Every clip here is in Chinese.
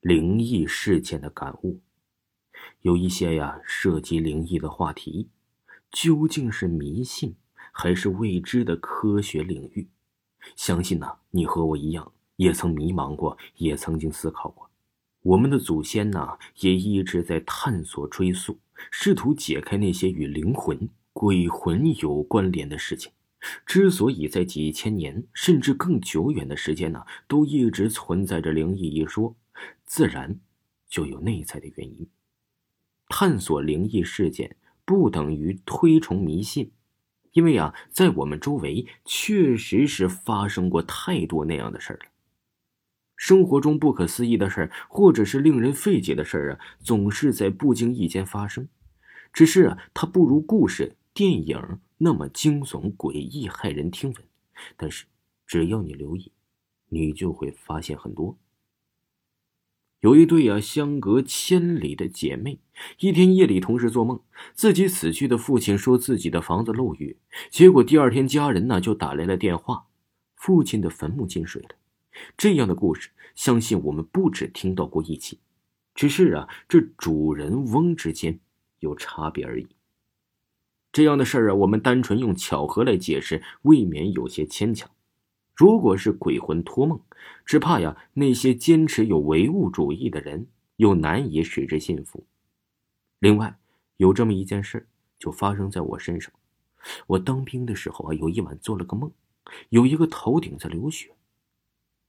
灵异事件的感悟，有一些呀涉及灵异的话题，究竟是迷信还是未知的科学领域？相信呢，你和我一样，也曾迷茫过，也曾经思考过。我们的祖先呢，也一直在探索、追溯，试图解开那些与灵魂、鬼魂有关联的事情。之所以在几千年甚至更久远的时间呢，都一直存在着灵异一说，自然就有内在的原因。探索灵异事件不等于推崇迷信，因为啊，在我们周围确实是发生过太多那样的事儿了。生活中不可思议的事儿，或者是令人费解的事儿啊，总是在不经意间发生。只是啊，它不如故事、电影。那么惊悚、诡异、骇人听闻，但是只要你留意，你就会发现很多。有一对啊相隔千里的姐妹，一天夜里同时做梦，自己死去的父亲说自己的房子漏雨，结果第二天家人呢就打来了电话，父亲的坟墓进水了。这样的故事，相信我们不止听到过一起，只是啊这主人翁之间有差别而已。这样的事儿啊，我们单纯用巧合来解释，未免有些牵强。如果是鬼魂托梦，只怕呀，那些坚持有唯物主义的人又难以使之信服。另外，有这么一件事就发生在我身上。我当兵的时候啊，有一晚做了个梦，有一个头顶在流血，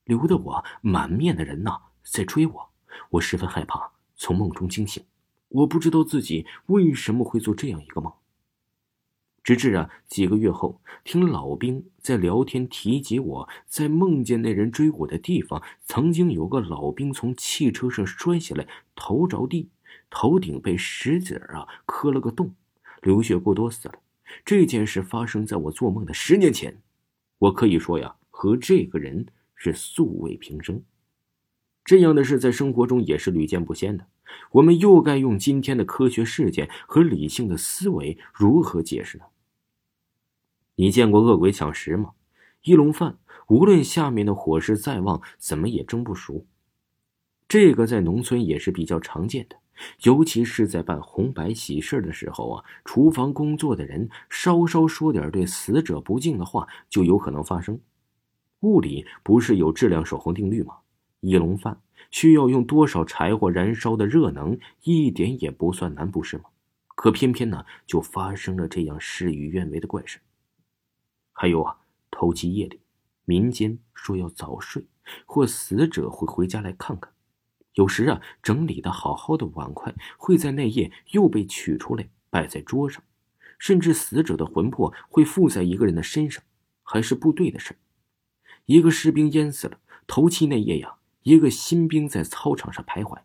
流的我满面的人呐在追我，我十分害怕，从梦中惊醒。我不知道自己为什么会做这样一个梦。直至啊几个月后，听老兵在聊天提及我在梦见那人追我的地方，曾经有个老兵从汽车上摔下来，头着地，头顶被石子啊磕了个洞，流血过多死了。这件事发生在我做梦的十年前，我可以说呀，和这个人是素未平生。这样的事在生活中也是屡见不鲜的。我们又该用今天的科学事件和理性的思维如何解释呢？你见过恶鬼抢食吗？一笼饭，无论下面的火势再旺，怎么也蒸不熟。这个在农村也是比较常见的，尤其是在办红白喜事的时候啊，厨房工作的人稍稍说点对死者不敬的话，就有可能发生。物理不是有质量守恒定律吗？一笼饭。需要用多少柴火燃烧的热能，一点也不算难，不是吗？可偏偏呢，就发生了这样事与愿违的怪事。还有啊，头七夜里，民间说要早睡，或死者会回家来看看。有时啊，整理的好好的碗筷会在那夜又被取出来摆在桌上，甚至死者的魂魄会附在一个人的身上，还是部队的事一个士兵淹死了，头七那夜呀。一个新兵在操场上徘徊，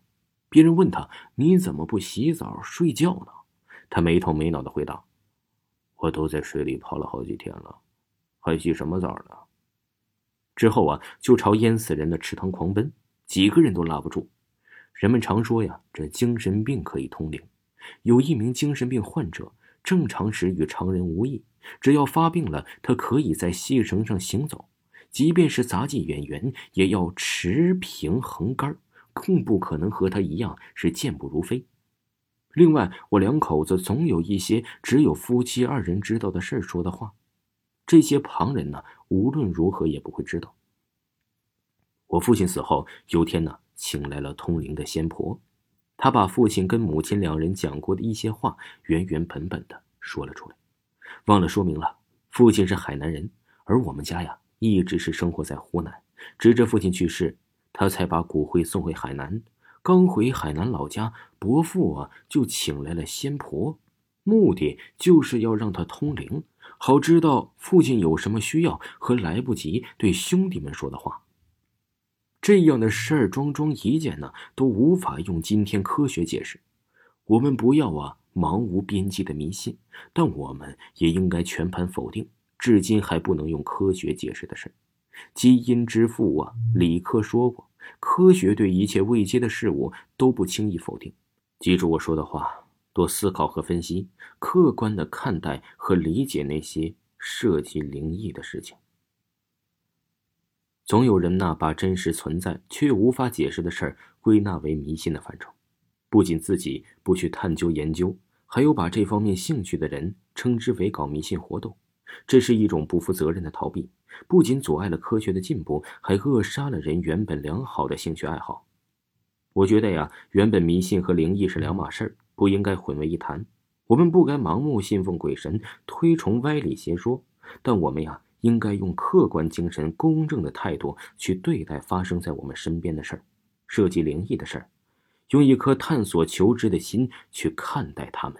别人问他：“你怎么不洗澡睡觉呢？”他没头没脑的回答：“我都在水里泡了好几天了，还洗什么澡呢？”之后啊，就朝淹死人的池塘狂奔，几个人都拉不住。人们常说呀，这精神病可以通灵。有一名精神病患者，正常时与常人无异，只要发病了，他可以在细绳上行走。即便是杂技演员，也要持平横杆，更不可能和他一样是健步如飞。另外，我两口子总有一些只有夫妻二人知道的事说的话，这些旁人呢，无论如何也不会知道。我父亲死后，有天呢，请来了通灵的仙婆，她把父亲跟母亲两人讲过的一些话原原本本的说了出来。忘了说明了，父亲是海南人，而我们家呀。一直是生活在湖南，直至父亲去世，他才把骨灰送回海南。刚回海南老家，伯父啊就请来了仙婆，目的就是要让他通灵，好知道父亲有什么需要和来不及对兄弟们说的话。这样的事儿桩桩一件呢，都无法用今天科学解释。我们不要啊盲无边际的迷信，但我们也应该全盘否定。至今还不能用科学解释的事基因之父啊，李克说过，科学对一切未知的事物都不轻易否定。记住我说的话，多思考和分析，客观的看待和理解那些涉及灵异的事情。总有人呐，把真实存在却又无法解释的事儿归纳为迷信的范畴，不仅自己不去探究研究，还有把这方面兴趣的人称之为搞迷信活动，这是一种不负责任的逃避，不仅阻碍了科学的进步，还扼杀了人原本良好的兴趣爱好。我觉得呀，原本迷信和灵异是两码事儿，不应该混为一谈。我们不该盲目信奉鬼神，推崇歪理邪说，但我们呀。应该用客观精神、公正的态度去对待发生在我们身边的事儿，涉及灵异的事儿，用一颗探索求知的心去看待他们。